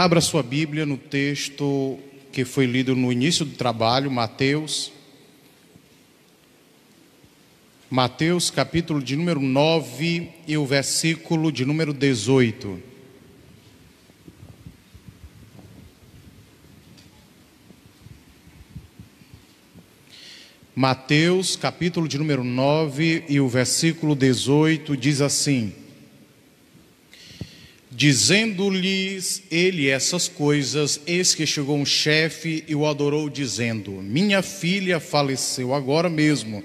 Abra sua Bíblia no texto que foi lido no início do trabalho, Mateus. Mateus, capítulo de número 9 e o versículo de número 18. Mateus, capítulo de número 9 e o versículo 18 diz assim: Dizendo-lhes ele essas coisas, eis que chegou um chefe e o adorou, dizendo: Minha filha faleceu agora mesmo,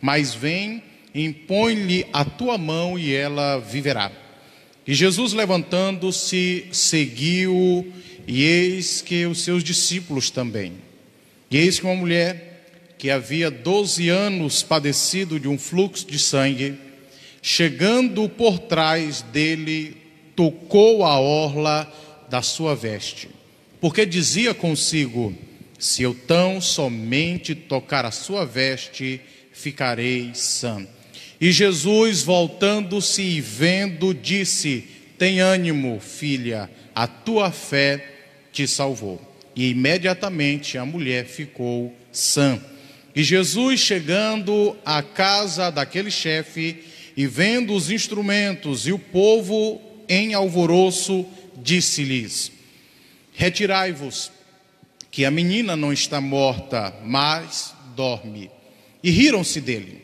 mas vem, impõe-lhe a tua mão e ela viverá. E Jesus, levantando-se, seguiu, e eis que os seus discípulos também. E eis que uma mulher que havia 12 anos padecido de um fluxo de sangue, chegando por trás dele, tocou a orla da sua veste, porque dizia consigo: Se eu tão somente tocar a sua veste, ficarei sã. E Jesus, voltando-se e vendo, disse: Tem ânimo, filha, a tua fé te salvou. E imediatamente a mulher ficou sã. E Jesus, chegando à casa daquele chefe e vendo os instrumentos e o povo em alvoroço, disse-lhes: Retirai-vos, que a menina não está morta, mas dorme. E riram-se dele.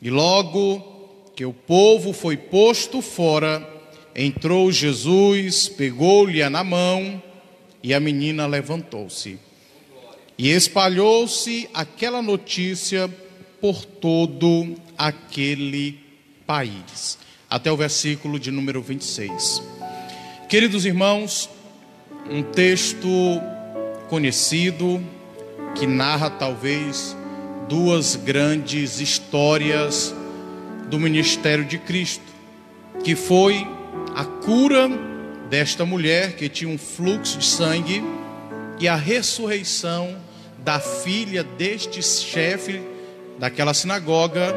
E logo que o povo foi posto fora, entrou Jesus, pegou-lhe na mão e a menina levantou-se. E espalhou-se aquela notícia por todo aquele país. Até o versículo de número 26. Queridos irmãos, um texto conhecido que narra talvez duas grandes histórias do ministério de Cristo, que foi a cura desta mulher que tinha um fluxo de sangue e a ressurreição da filha deste chefe daquela sinagoga,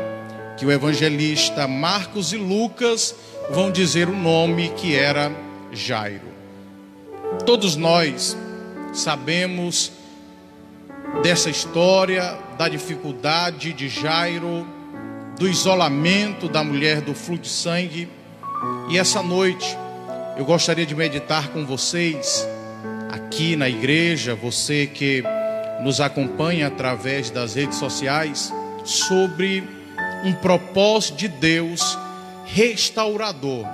que o evangelista Marcos e Lucas vão dizer o nome que era Jairo. Todos nós sabemos dessa história, da dificuldade de Jairo, do isolamento da mulher do fluxo de sangue. E essa noite eu gostaria de meditar com vocês aqui na igreja, você que nos acompanha através das redes sociais sobre um propósito de Deus restaurador,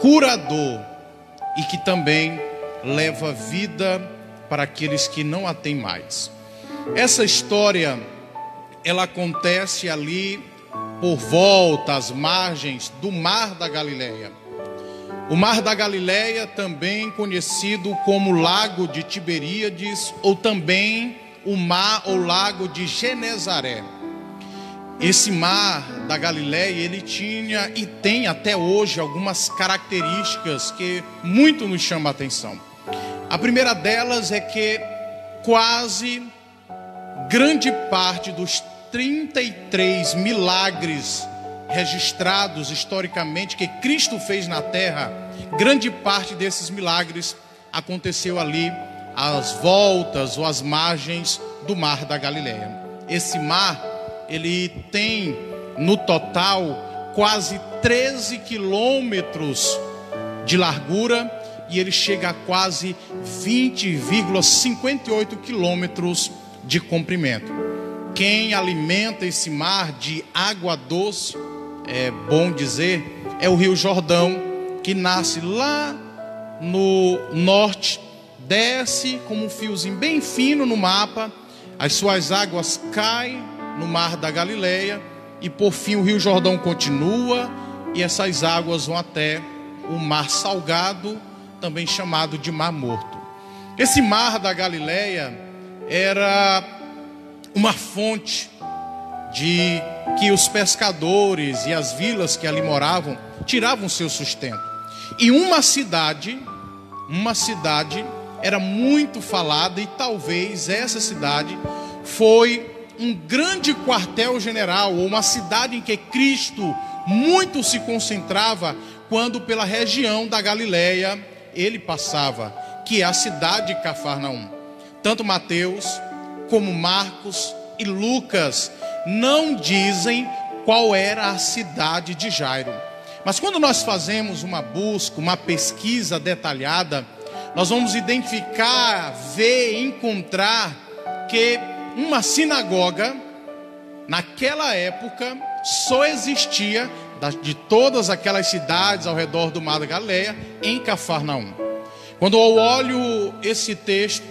curador e que também leva vida para aqueles que não a têm mais. Essa história ela acontece ali por volta às margens do Mar da Galileia. O Mar da Galileia, também conhecido como Lago de Tiberíades, ou também o Mar ou Lago de Genezaré. Esse mar da Galileia, ele tinha e tem até hoje algumas características que muito nos chamam a atenção. A primeira delas é que quase grande parte dos 33 milagres registrados historicamente que Cristo fez na terra, grande parte desses milagres aconteceu ali às voltas ou às margens do mar da Galileia. Esse mar, ele tem no total quase 13 quilômetros de largura e ele chega a quase 20,58 quilômetros de comprimento. Quem alimenta esse mar de água doce é bom dizer, é o Rio Jordão, que nasce lá no norte, desce como um fiozinho bem fino no mapa, as suas águas caem no mar da Galileia e por fim o Rio Jordão continua e essas águas vão até o mar salgado, também chamado de Mar Morto. Esse mar da Galileia era uma fonte de que os pescadores e as vilas que ali moravam tiravam seu sustento. E uma cidade, uma cidade era muito falada e talvez essa cidade foi um grande quartel-general ou uma cidade em que Cristo muito se concentrava quando pela região da Galileia ele passava, que é a cidade de Cafarnaum. Tanto Mateus como Marcos e Lucas não dizem qual era a cidade de Jairo. Mas quando nós fazemos uma busca, uma pesquisa detalhada, nós vamos identificar, ver, encontrar que uma sinagoga, naquela época, só existia de todas aquelas cidades ao redor do Mar da Galileia, em Cafarnaum. Quando eu olho esse texto,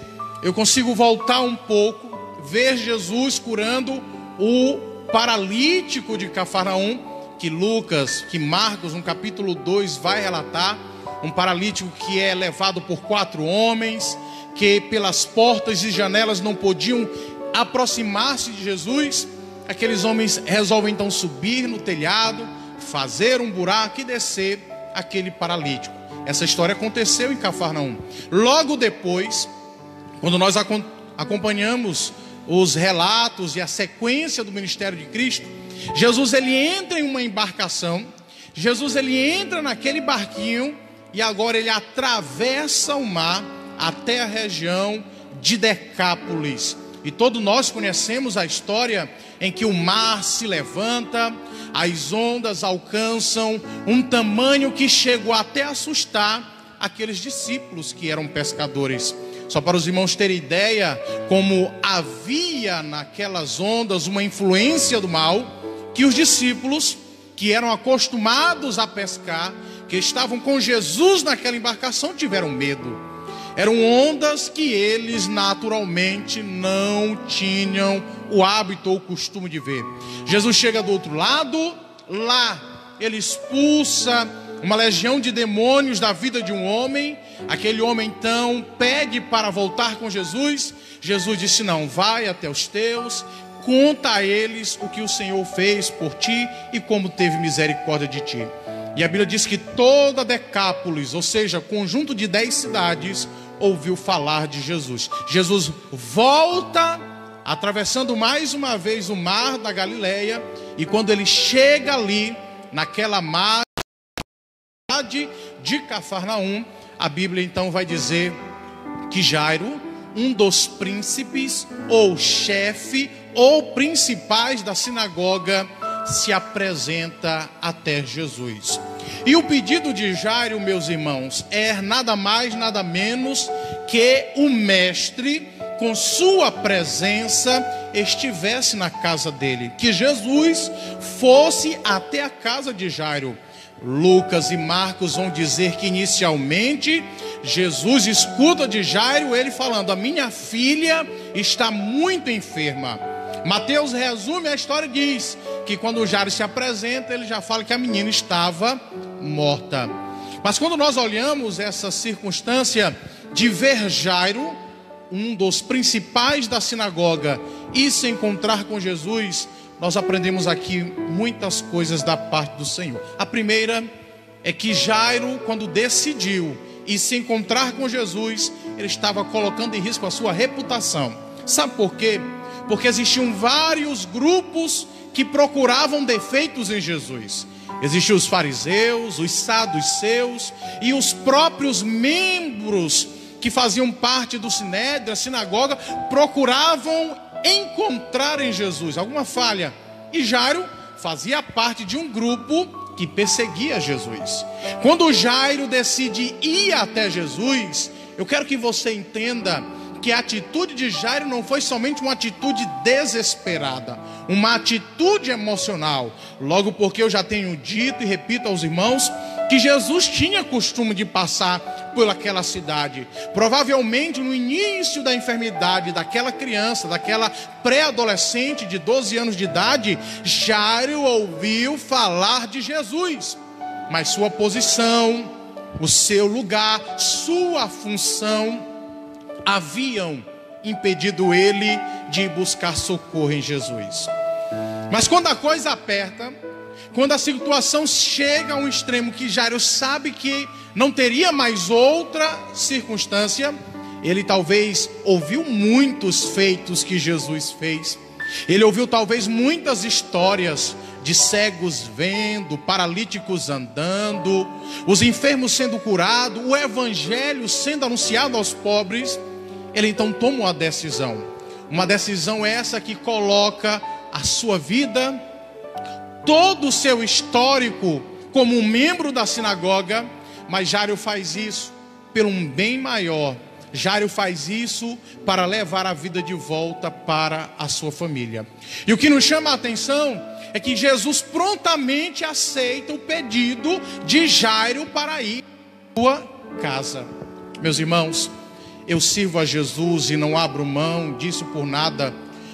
eu consigo voltar um pouco, ver Jesus curando o paralítico de Cafarnaum, que Lucas, que Marcos, no capítulo 2, vai relatar. Um paralítico que é levado por quatro homens, que pelas portas e janelas não podiam aproximar-se de Jesus. Aqueles homens resolvem então subir no telhado, fazer um buraco e descer aquele paralítico. Essa história aconteceu em Cafarnaum. Logo depois, quando nós acompanhamos os relatos e a sequência do ministério de Cristo, Jesus ele entra em uma embarcação, Jesus ele entra naquele barquinho e agora ele atravessa o mar até a região de Decápolis. E todos nós conhecemos a história em que o mar se levanta, as ondas alcançam um tamanho que chegou até a assustar aqueles discípulos que eram pescadores. Só para os irmãos terem ideia, como havia naquelas ondas uma influência do mal, que os discípulos, que eram acostumados a pescar, que estavam com Jesus naquela embarcação, tiveram medo. Eram ondas que eles naturalmente não tinham o hábito ou o costume de ver. Jesus chega do outro lado, lá ele expulsa uma legião de demônios da vida de um homem. Aquele homem então pede para voltar com Jesus. Jesus disse: Não, vai até os teus, conta a eles o que o Senhor fez por ti e como teve misericórdia de ti. E a Bíblia diz que toda Decápolis, ou seja, conjunto de dez cidades, ouviu falar de Jesus. Jesus volta, atravessando mais uma vez o mar da Galileia, e quando ele chega ali, naquela mar de Cafarnaum, a Bíblia então vai dizer que Jairo, um dos príncipes, ou chefe, ou principais da sinagoga, se apresenta até Jesus. E o pedido de Jairo, meus irmãos, é nada mais, nada menos que o mestre, com sua presença, estivesse na casa dele, que Jesus fosse até a casa de Jairo. Lucas e Marcos vão dizer que inicialmente Jesus escuta de Jairo ele falando: A minha filha está muito enferma. Mateus resume a história e diz que quando Jairo se apresenta, ele já fala que a menina estava morta. Mas quando nós olhamos essa circunstância de ver Jairo, um dos principais da sinagoga, e se encontrar com Jesus, nós aprendemos aqui muitas coisas da parte do Senhor. A primeira é que Jairo, quando decidiu e se encontrar com Jesus, ele estava colocando em risco a sua reputação. Sabe por quê? Porque existiam vários grupos que procuravam defeitos em Jesus. Existiam os fariseus, os saduceus e os próprios membros que faziam parte do sinédrio, a sinagoga, procuravam encontrar em Jesus alguma falha. E Jairo fazia parte de um grupo que perseguia Jesus. Quando Jairo decide ir até Jesus, eu quero que você entenda que a atitude de Jairo não foi somente uma atitude desesperada, uma atitude emocional. Logo porque eu já tenho dito e repito aos irmãos que Jesus tinha costume de passar por aquela cidade. Provavelmente no início da enfermidade daquela criança, daquela pré-adolescente de 12 anos de idade, Jairo ouviu falar de Jesus. Mas sua posição, o seu lugar, sua função haviam impedido ele de buscar socorro em Jesus. Mas quando a coisa aperta, quando a situação chega a um extremo que Jairo sabe que não teria mais outra circunstância, ele talvez ouviu muitos feitos que Jesus fez. Ele ouviu talvez muitas histórias de cegos vendo, paralíticos andando, os enfermos sendo curados, o evangelho sendo anunciado aos pobres, ele então toma uma decisão. Uma decisão essa que coloca a sua vida, todo o seu histórico como um membro da sinagoga, mas Jairo faz isso pelo um bem maior. Jairo faz isso para levar a vida de volta para a sua família. E o que nos chama a atenção é que Jesus prontamente aceita o pedido de Jairo para ir à sua casa. Meus irmãos, eu sirvo a Jesus e não abro mão disso por nada,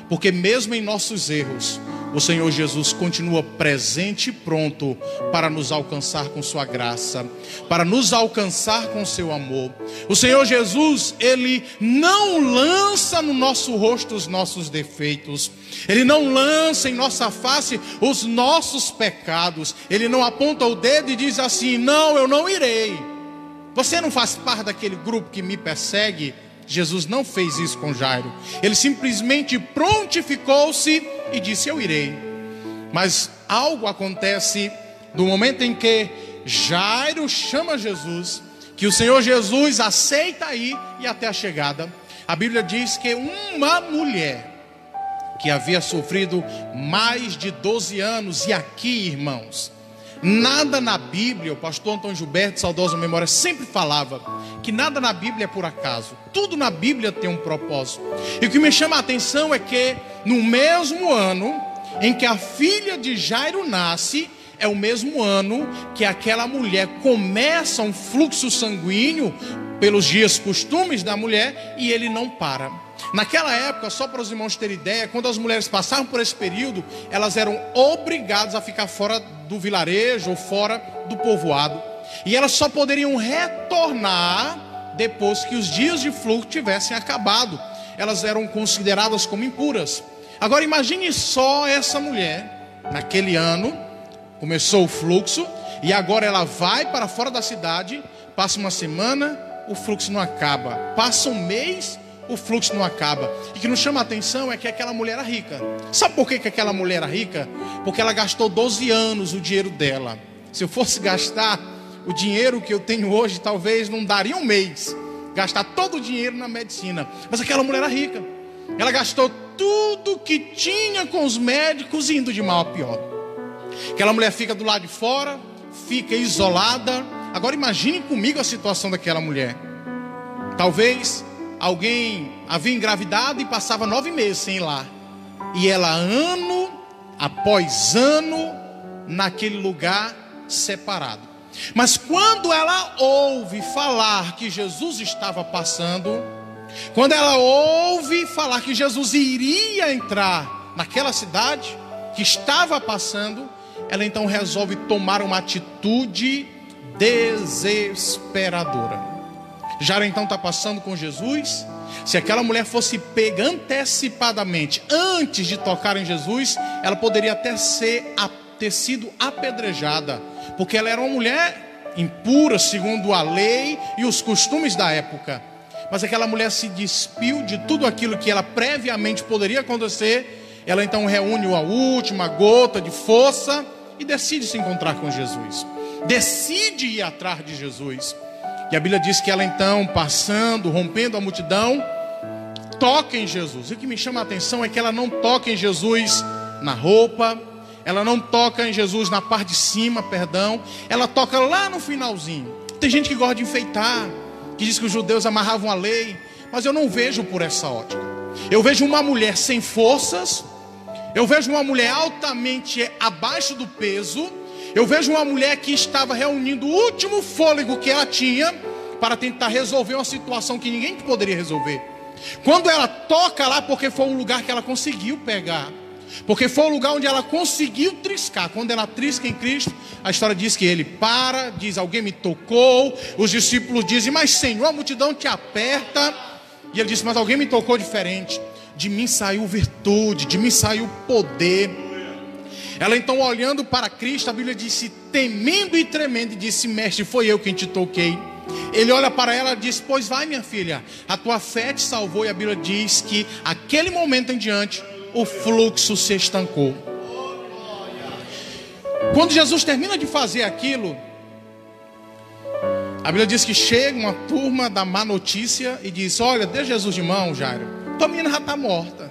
porque mesmo em nossos erros, o Senhor Jesus continua presente e pronto para nos alcançar com Sua graça, para nos alcançar com Seu amor. O Senhor Jesus, Ele não lança no nosso rosto os nossos defeitos, Ele não lança em nossa face os nossos pecados, Ele não aponta o dedo e diz assim: Não, eu não irei. Você não faz parte daquele grupo que me persegue? Jesus não fez isso com Jairo. Ele simplesmente prontificou-se e disse: Eu irei. Mas algo acontece no momento em que Jairo chama Jesus, que o Senhor Jesus aceita ir e até a chegada. A Bíblia diz que uma mulher que havia sofrido mais de 12 anos, e aqui, irmãos, Nada na Bíblia, o pastor Antônio Gilberto, saudosa memória, sempre falava que nada na Bíblia é por acaso. Tudo na Bíblia tem um propósito. E o que me chama a atenção é que no mesmo ano em que a filha de Jairo nasce, é o mesmo ano que aquela mulher começa um fluxo sanguíneo pelos dias costumes da mulher e ele não para. Naquela época, só para os irmãos terem ideia, quando as mulheres passavam por esse período, elas eram obrigadas a ficar fora do vilarejo ou fora do povoado. E elas só poderiam retornar depois que os dias de fluxo tivessem acabado. Elas eram consideradas como impuras. Agora imagine só essa mulher, naquele ano, começou o fluxo, e agora ela vai para fora da cidade, passa uma semana, o fluxo não acaba. Passa um mês, o fluxo não acaba. E que nos chama a atenção é que aquela mulher era rica. Sabe por que, que aquela mulher era rica? Porque ela gastou 12 anos o dinheiro dela. Se eu fosse gastar o dinheiro que eu tenho hoje, talvez não daria um mês. Gastar todo o dinheiro na medicina. Mas aquela mulher era rica. Ela gastou tudo que tinha com os médicos, indo de mal a pior. Aquela mulher fica do lado de fora, fica isolada. Agora imagine comigo a situação daquela mulher. Talvez alguém havia engravidado e passava nove meses sem ir lá. E ela, ano após ano, naquele lugar separado. Mas quando ela ouve falar que Jesus estava passando, quando ela ouve falar que Jesus iria entrar naquela cidade que estava passando, ela então resolve tomar uma atitude desesperadora. Jairo então está passando com Jesus. Se aquela mulher fosse pega antecipadamente, antes de tocar em Jesus, ela poderia até ser, ter sido apedrejada, porque ela era uma mulher impura, segundo a lei e os costumes da época. Mas aquela mulher se despiu de tudo aquilo que ela previamente poderia acontecer. Ela então reúne a última gota de força e decide se encontrar com Jesus. Decide ir atrás de Jesus. E a Bíblia diz que ela então, passando, rompendo a multidão, toca em Jesus. E o que me chama a atenção é que ela não toca em Jesus na roupa, ela não toca em Jesus na parte de cima, perdão, ela toca lá no finalzinho. Tem gente que gosta de enfeitar, que diz que os judeus amarravam a lei, mas eu não vejo por essa ótica. Eu vejo uma mulher sem forças, eu vejo uma mulher altamente abaixo do peso, eu vejo uma mulher que estava reunindo o último fôlego que ela tinha para tentar resolver uma situação que ninguém poderia resolver. Quando ela toca lá, porque foi um lugar que ela conseguiu pegar, porque foi o lugar onde ela conseguiu triscar. Quando ela trisca em Cristo, a história diz que ele para, diz: Alguém me tocou. Os discípulos dizem: Mas Senhor, a multidão te aperta. E ele disse: Mas alguém me tocou diferente. De mim saiu virtude, de mim saiu poder. Ela então, olhando para Cristo, a Bíblia disse, temendo e tremendo, disse: Mestre, foi eu quem te toquei. Ele olha para ela e diz: Pois vai, minha filha, a tua fé te salvou. E a Bíblia diz que, aquele momento em diante, o fluxo se estancou. Quando Jesus termina de fazer aquilo, a Bíblia diz que chega uma turma da má notícia e diz: Olha, dê Jesus de mão, Jairo. Tua menina já está morta.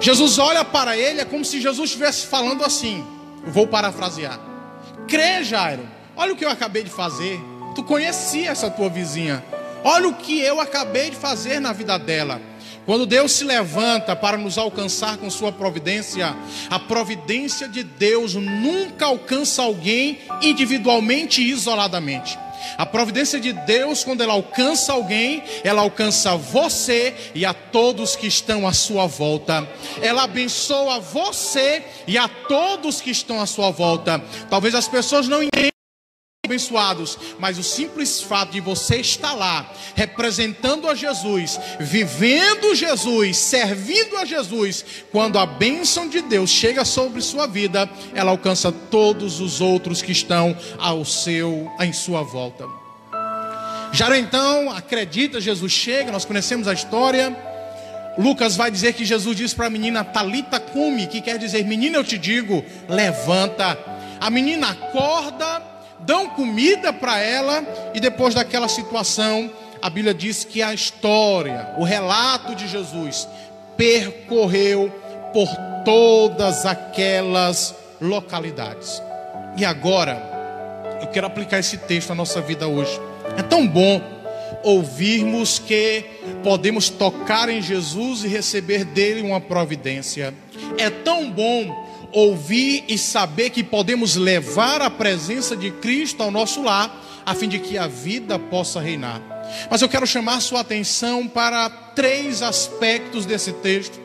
Jesus olha para ele, é como se Jesus estivesse falando assim. Vou parafrasear. Crê, Jairo. Olha o que eu acabei de fazer. Tu conhecia essa tua vizinha. Olha o que eu acabei de fazer na vida dela. Quando Deus se levanta para nos alcançar com sua providência, a providência de Deus nunca alcança alguém individualmente e isoladamente. A providência de Deus, quando ela alcança alguém, ela alcança você e a todos que estão à sua volta. Ela abençoa você e a todos que estão à sua volta. Talvez as pessoas não entendam abençoados, mas o simples fato de você estar lá, representando a Jesus, vivendo Jesus, servindo a Jesus, quando a bênção de Deus chega sobre sua vida, ela alcança todos os outros que estão ao seu, em sua volta. Já então, acredita, Jesus chega, nós conhecemos a história. Lucas vai dizer que Jesus disse para a menina Talita cume, que quer dizer, menina, eu te digo, levanta. A menina acorda, dão comida para ela e depois daquela situação, a Bíblia diz que a história, o relato de Jesus percorreu por todas aquelas localidades. E agora, eu quero aplicar esse texto à nossa vida hoje. É tão bom ouvirmos que podemos tocar em Jesus e receber dele uma providência. É tão bom ouvir e saber que podemos levar a presença de Cristo ao nosso lar, a fim de que a vida possa reinar. Mas eu quero chamar sua atenção para três aspectos desse texto,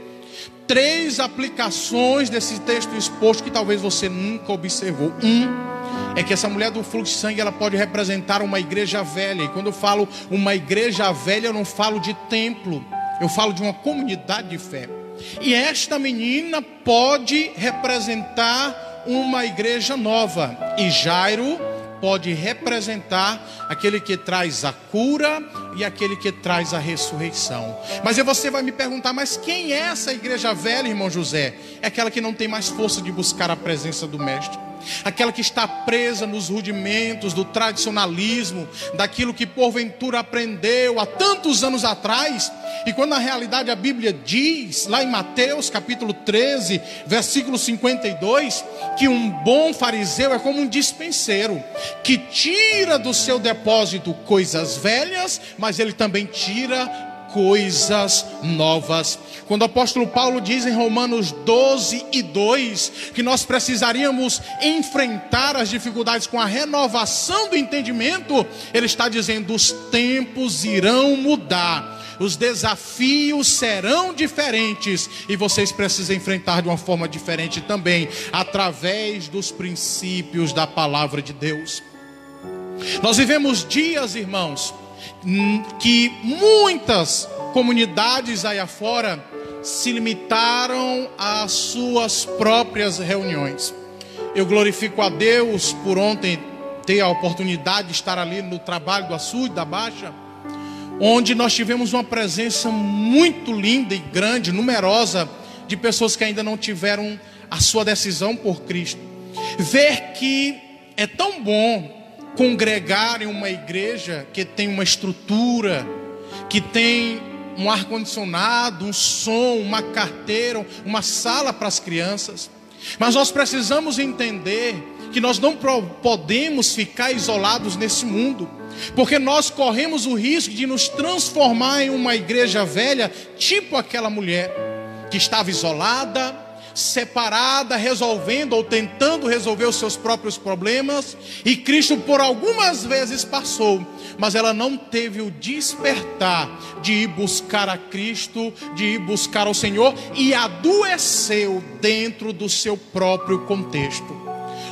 três aplicações desse texto exposto que talvez você nunca observou. Um é que essa mulher do fluxo de sangue ela pode representar uma igreja velha. E quando eu falo uma igreja velha, eu não falo de templo, eu falo de uma comunidade de fé. E esta menina pode representar uma igreja nova. E Jairo pode representar aquele que traz a cura e aquele que traz a ressurreição. Mas aí você vai me perguntar, mas quem é essa igreja velha, irmão José? É aquela que não tem mais força de buscar a presença do mestre aquela que está presa nos rudimentos do tradicionalismo, daquilo que porventura aprendeu há tantos anos atrás, e quando na realidade a Bíblia diz, lá em Mateus capítulo 13, versículo 52, que um bom fariseu é como um dispenseiro, que tira do seu depósito coisas velhas, mas ele também tira coisas novas. Quando o apóstolo Paulo diz em Romanos 12 e 2 que nós precisaríamos enfrentar as dificuldades com a renovação do entendimento, ele está dizendo: os tempos irão mudar. Os desafios serão diferentes e vocês precisam enfrentar de uma forma diferente também, através dos princípios da palavra de Deus. Nós vivemos dias, irmãos, que muitas comunidades aí afora se limitaram às suas próprias reuniões. Eu glorifico a Deus por ontem ter a oportunidade de estar ali no trabalho do açude, da Baixa, onde nós tivemos uma presença muito linda e grande, numerosa, de pessoas que ainda não tiveram a sua decisão por Cristo. Ver que é tão bom congregar em uma igreja que tem uma estrutura, que tem um ar-condicionado, um som, uma carteira, uma sala para as crianças. Mas nós precisamos entender que nós não podemos ficar isolados nesse mundo, porque nós corremos o risco de nos transformar em uma igreja velha, tipo aquela mulher que estava isolada, separada, resolvendo ou tentando resolver os seus próprios problemas, e Cristo por algumas vezes passou, mas ela não teve o despertar de ir buscar a Cristo, de ir buscar ao Senhor, e adoeceu dentro do seu próprio contexto.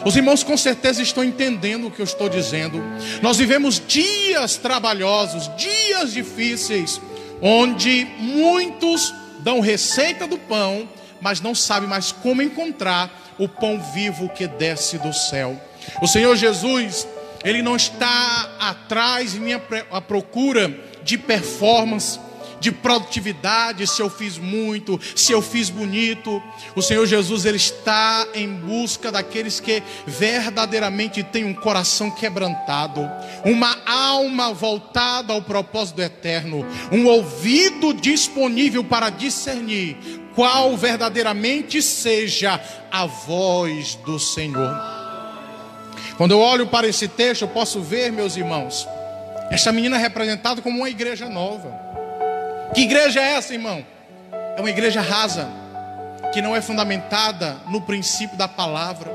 Os irmãos com certeza estão entendendo o que eu estou dizendo. Nós vivemos dias trabalhosos, dias difíceis, onde muitos dão receita do pão, mas não sabe mais como encontrar o pão vivo que desce do céu. O Senhor Jesus, Ele não está atrás em minha a procura de performance, de produtividade, se eu fiz muito, se eu fiz bonito. O Senhor Jesus ele está em busca daqueles que verdadeiramente têm um coração quebrantado, uma alma voltada ao propósito eterno, um ouvido disponível para discernir qual verdadeiramente seja a voz do Senhor. Quando eu olho para esse texto, eu posso ver, meus irmãos, essa menina é representada como uma igreja nova. Que igreja é essa, irmão? É uma igreja rasa, que não é fundamentada no princípio da palavra,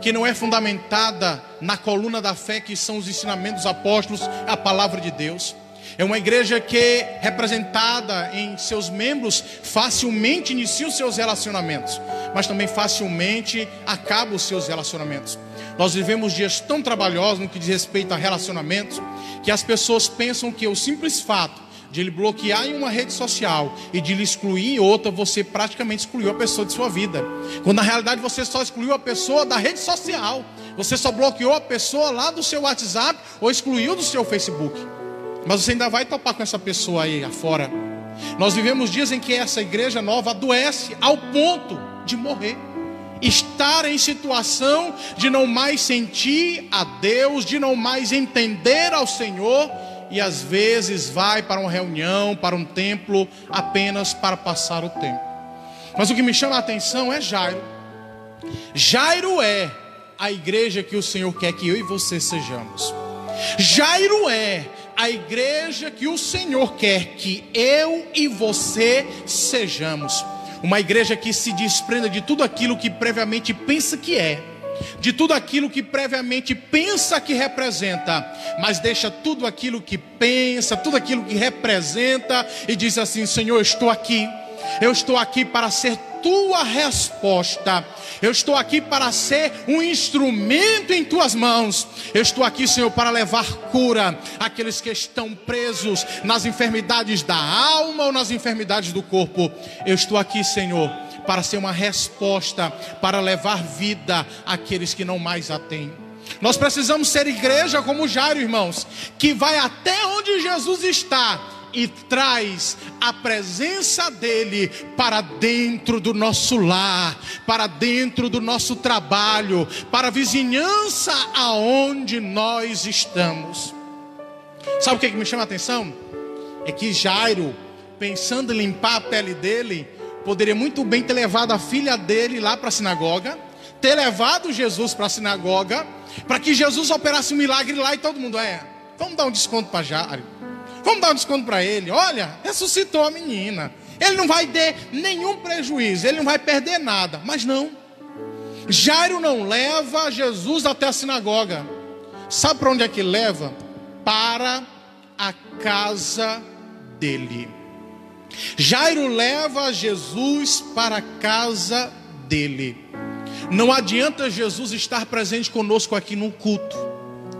que não é fundamentada na coluna da fé, que são os ensinamentos apóstolos, a palavra de Deus. É uma igreja que, representada em seus membros, facilmente inicia os seus relacionamentos, mas também facilmente acaba os seus relacionamentos. Nós vivemos dias tão trabalhosos no que diz respeito a relacionamentos, que as pessoas pensam que o simples fato de ele bloquear em uma rede social e de lhe excluir em outra, você praticamente excluiu a pessoa de sua vida. Quando na realidade você só excluiu a pessoa da rede social. Você só bloqueou a pessoa lá do seu WhatsApp ou excluiu do seu Facebook. Mas você ainda vai topar com essa pessoa aí afora. Nós vivemos dias em que essa igreja nova adoece ao ponto de morrer. Estar em situação de não mais sentir a Deus, de não mais entender ao Senhor, e às vezes vai para uma reunião, para um templo, apenas para passar o tempo. Mas o que me chama a atenção é Jairo. Jairo é a igreja que o Senhor quer que eu e você sejamos. Jairo é a igreja que o Senhor quer que eu e você sejamos. Uma igreja que se desprenda de tudo aquilo que previamente pensa que é, de tudo aquilo que previamente pensa que representa, mas deixa tudo aquilo que pensa, tudo aquilo que representa e diz assim: Senhor, eu estou aqui, eu estou aqui para ser tua resposta. Eu estou aqui para ser um instrumento em tuas mãos. Eu estou aqui, Senhor, para levar cura àqueles que estão presos nas enfermidades da alma ou nas enfermidades do corpo. Eu estou aqui, Senhor, para ser uma resposta, para levar vida àqueles que não mais a têm. Nós precisamos ser igreja como Jairo, irmãos, que vai até onde Jesus está e traz a presença dEle para dentro do nosso lar, para dentro do nosso trabalho, para a vizinhança aonde nós estamos. Sabe o que, que me chama a atenção? É que Jairo, pensando em limpar a pele dele, poderia muito bem ter levado a filha dele lá para a sinagoga, ter levado Jesus para a sinagoga, para que Jesus operasse um milagre lá e todo mundo é. Vamos dar um desconto para Jairo. Vamos dar um desconto para ele. Olha, ressuscitou a menina. Ele não vai ter nenhum prejuízo, ele não vai perder nada. Mas não. Jairo não leva Jesus até a sinagoga. Sabe para onde é que leva? Para a casa dele. Jairo leva Jesus para a casa dele. Não adianta Jesus estar presente conosco aqui no culto,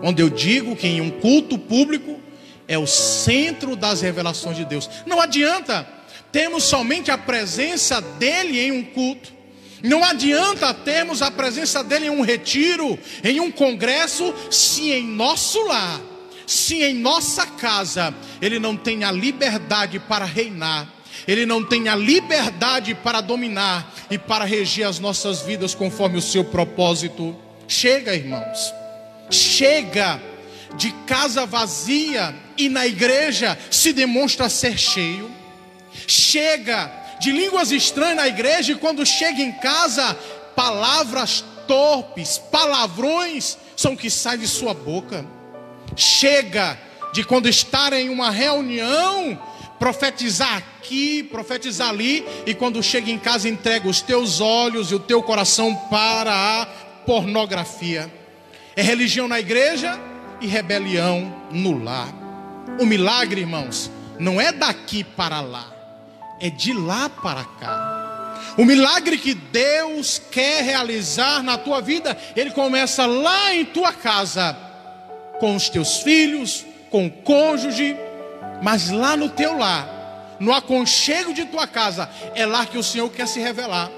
onde eu digo que em um culto público é o centro das revelações de Deus. Não adianta termos somente a presença dele em um culto. Não adianta termos a presença dele em um retiro, em um congresso, se em nosso lar, se em nossa casa, ele não tem a liberdade para reinar, ele não tem a liberdade para dominar e para reger as nossas vidas conforme o seu propósito. Chega, irmãos, chega de casa vazia e na igreja se demonstra ser cheio. Chega de línguas estranhas na igreja e quando chega em casa, palavras torpes, palavrões são que saem de sua boca. Chega de quando estar em uma reunião, profetizar aqui, profetizar ali, e quando chega em casa entrega os teus olhos e o teu coração para a pornografia. É religião na igreja, e rebelião no lar. O milagre, irmãos, não é daqui para lá, é de lá para cá. O milagre que Deus quer realizar na tua vida, ele começa lá em tua casa, com os teus filhos, com o cônjuge, mas lá no teu lar, no aconchego de tua casa, é lá que o Senhor quer se revelar.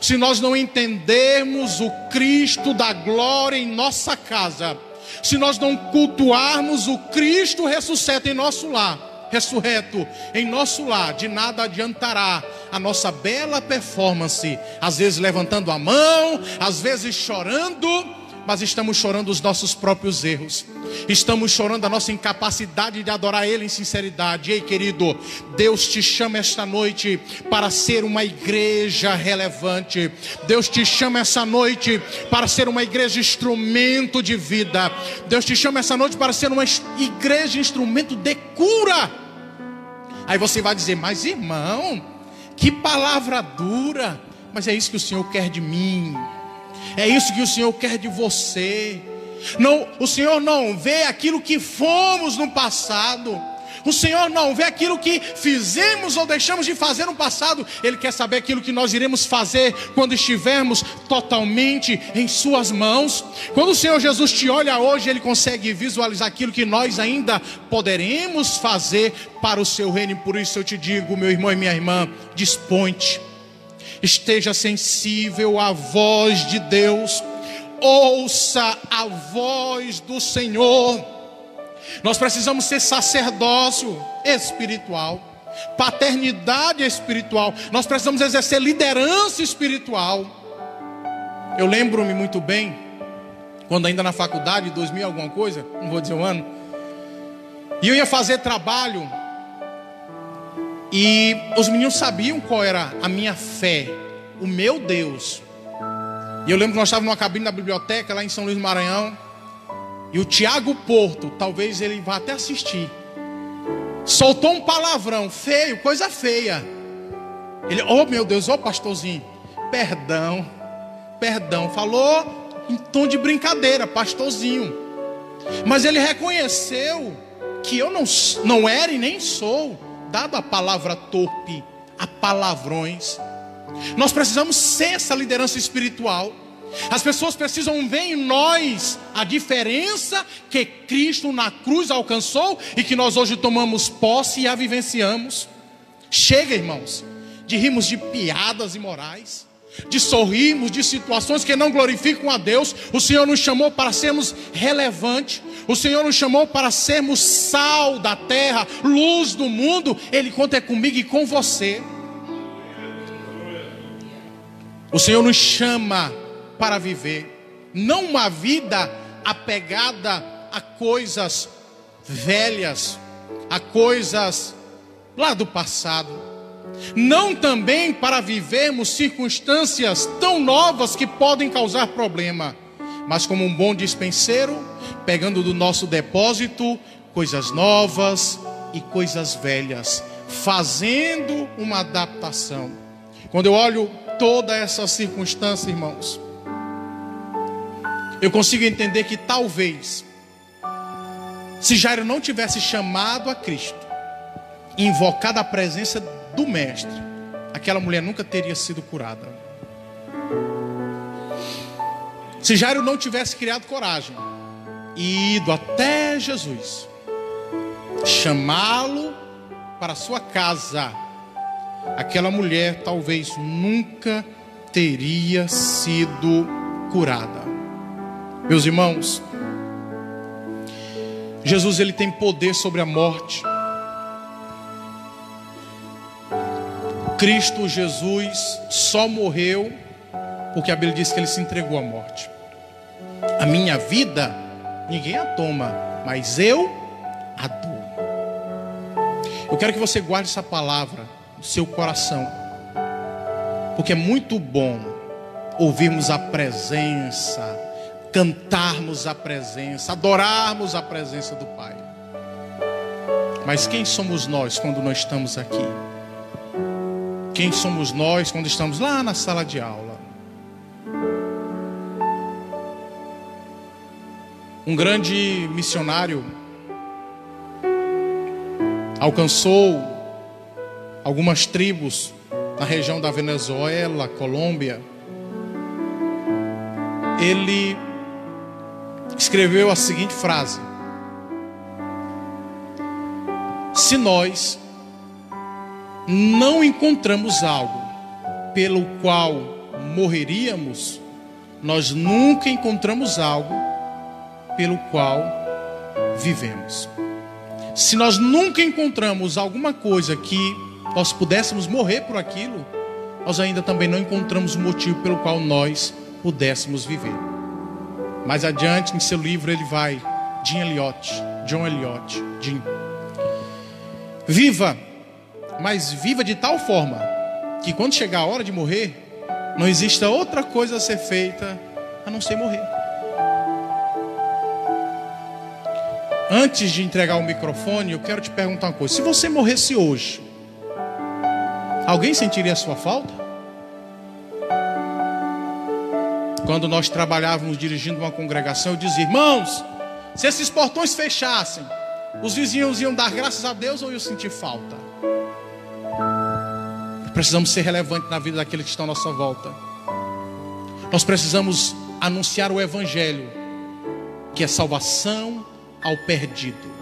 Se nós não entendermos o Cristo da glória em nossa casa, se nós não cultuarmos o Cristo ressuscita em nosso lar, ressurreto em nosso lar, de nada adiantará a nossa bela performance, às vezes levantando a mão, às vezes chorando, mas estamos chorando os nossos próprios erros. Estamos chorando a nossa incapacidade de adorar Ele em sinceridade. Ei, querido, Deus te chama esta noite para ser uma igreja relevante. Deus te chama essa noite para ser uma igreja instrumento de vida. Deus te chama essa noite para ser uma igreja instrumento de cura. Aí você vai dizer, mas irmão, que palavra dura. Mas é isso que o Senhor quer de mim. É isso que o Senhor quer de você. Não, o Senhor não vê aquilo que fomos no passado. O Senhor não vê aquilo que fizemos ou deixamos de fazer no passado. Ele quer saber aquilo que nós iremos fazer quando estivermos totalmente em Suas mãos. Quando o Senhor Jesus te olha hoje, Ele consegue visualizar aquilo que nós ainda poderemos fazer para o Seu reino. E por isso eu te digo, meu irmão e minha irmã, dispõe-te esteja sensível à voz de Deus, ouça a voz do Senhor. Nós precisamos ser sacerdócio espiritual, paternidade espiritual, nós precisamos exercer liderança espiritual. Eu lembro-me muito bem, quando ainda na faculdade, 2000 alguma coisa, não vou dizer um ano, e eu ia fazer trabalho e os meninos sabiam qual era a minha fé, o meu Deus. E eu lembro que nós estávamos numa cabine da biblioteca lá em São Luís do Maranhão. E o Tiago Porto, talvez ele vá até assistir, soltou um palavrão feio, coisa feia. Ele, oh meu Deus, oh pastorzinho, perdão, perdão. Falou em tom de brincadeira, pastorzinho. Mas ele reconheceu que eu não, não era e nem sou dado a palavra torpe, a palavrões. Nós precisamos ser essa liderança espiritual. As pessoas precisam ver em nós a diferença que Cristo na cruz alcançou e que nós hoje tomamos posse e a vivenciamos. Chega, irmãos, de rimos de piadas imorais de sorrirmos de situações que não glorificam a Deus. O Senhor nos chamou para sermos relevantes. O Senhor nos chamou para sermos sal da terra, luz do mundo. Ele conta comigo e com você. O Senhor nos chama para viver, não uma vida apegada a coisas velhas, a coisas lá do passado não também para vivermos circunstâncias tão novas que podem causar problema, mas como um bom dispenseiro, pegando do nosso depósito coisas novas e coisas velhas, fazendo uma adaptação. Quando eu olho toda essa circunstância, irmãos, eu consigo entender que talvez, se Jairo não tivesse chamado a Cristo, invocado a presença do Mestre, aquela mulher nunca teria sido curada. Se Jairo não tivesse criado coragem e ido até Jesus, chamá-lo para sua casa, aquela mulher talvez nunca teria sido curada. Meus irmãos, Jesus ele tem poder sobre a morte. Cristo Jesus só morreu porque a Bíblia diz que ele se entregou à morte. A minha vida, ninguém a toma, mas eu a dou. Eu quero que você guarde essa palavra no seu coração, porque é muito bom ouvirmos a presença, cantarmos a presença, adorarmos a presença do Pai. Mas quem somos nós quando nós estamos aqui? Quem somos nós quando estamos lá na sala de aula. Um grande missionário alcançou algumas tribos na região da Venezuela, Colômbia. Ele escreveu a seguinte frase: Se nós não encontramos algo pelo qual morreríamos, nós nunca encontramos algo pelo qual vivemos. Se nós nunca encontramos alguma coisa que nós pudéssemos morrer por aquilo, nós ainda também não encontramos o motivo pelo qual nós pudéssemos viver. Mais adiante, em seu livro, ele vai, Jim Elliot, John Elliot, Jim. Viva, mas viva de tal forma que quando chegar a hora de morrer, não exista outra coisa a ser feita a não ser morrer. Antes de entregar o microfone, eu quero te perguntar uma coisa: se você morresse hoje, alguém sentiria a sua falta? Quando nós trabalhávamos dirigindo uma congregação, eu dizia: irmãos, se esses portões fechassem, os vizinhos iam dar graças a Deus ou iam sentir falta? Precisamos ser relevantes na vida daqueles que estão à nossa volta. Nós precisamos anunciar o Evangelho, que é salvação ao perdido.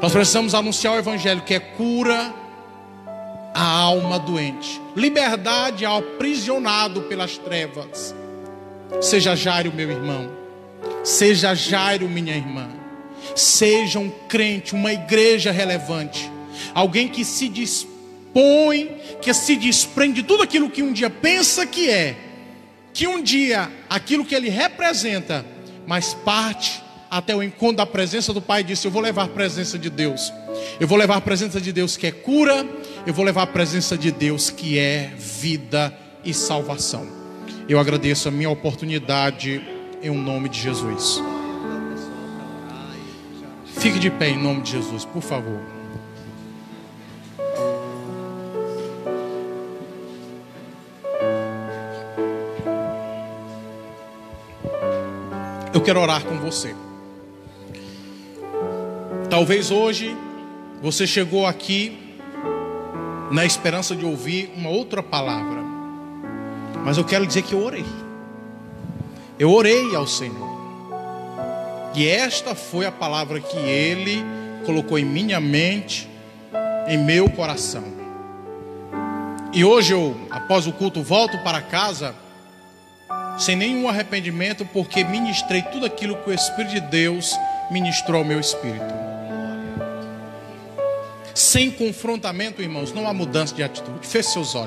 Nós precisamos anunciar o Evangelho, que é cura à alma doente, liberdade ao aprisionado pelas trevas. Seja Jairo, meu irmão, seja Jairo, minha irmã, seja um crente, uma igreja relevante, alguém que se dispõe, que se desprende de tudo aquilo que um dia pensa que é, que um dia aquilo que ele representa, mas parte até o encontro da presença do Pai disse: Eu vou levar a presença de Deus. Eu vou levar a presença de Deus que é cura. Eu vou levar a presença de Deus que é vida e salvação. Eu agradeço a minha oportunidade em nome de Jesus. Fique de pé em nome de Jesus, por favor. Eu quero orar com você. Talvez hoje você chegou aqui na esperança de ouvir uma outra palavra. Mas eu quero dizer que eu orei. Eu orei ao Senhor. E esta foi a palavra que Ele colocou em minha mente, em meu coração. E hoje eu, após o culto, volto para casa sem nenhum arrependimento, porque ministrei tudo aquilo que o Espírito de Deus ministrou ao meu espírito. Sem confrontamento, irmãos, não há mudança de atitude. Feche seus olhos.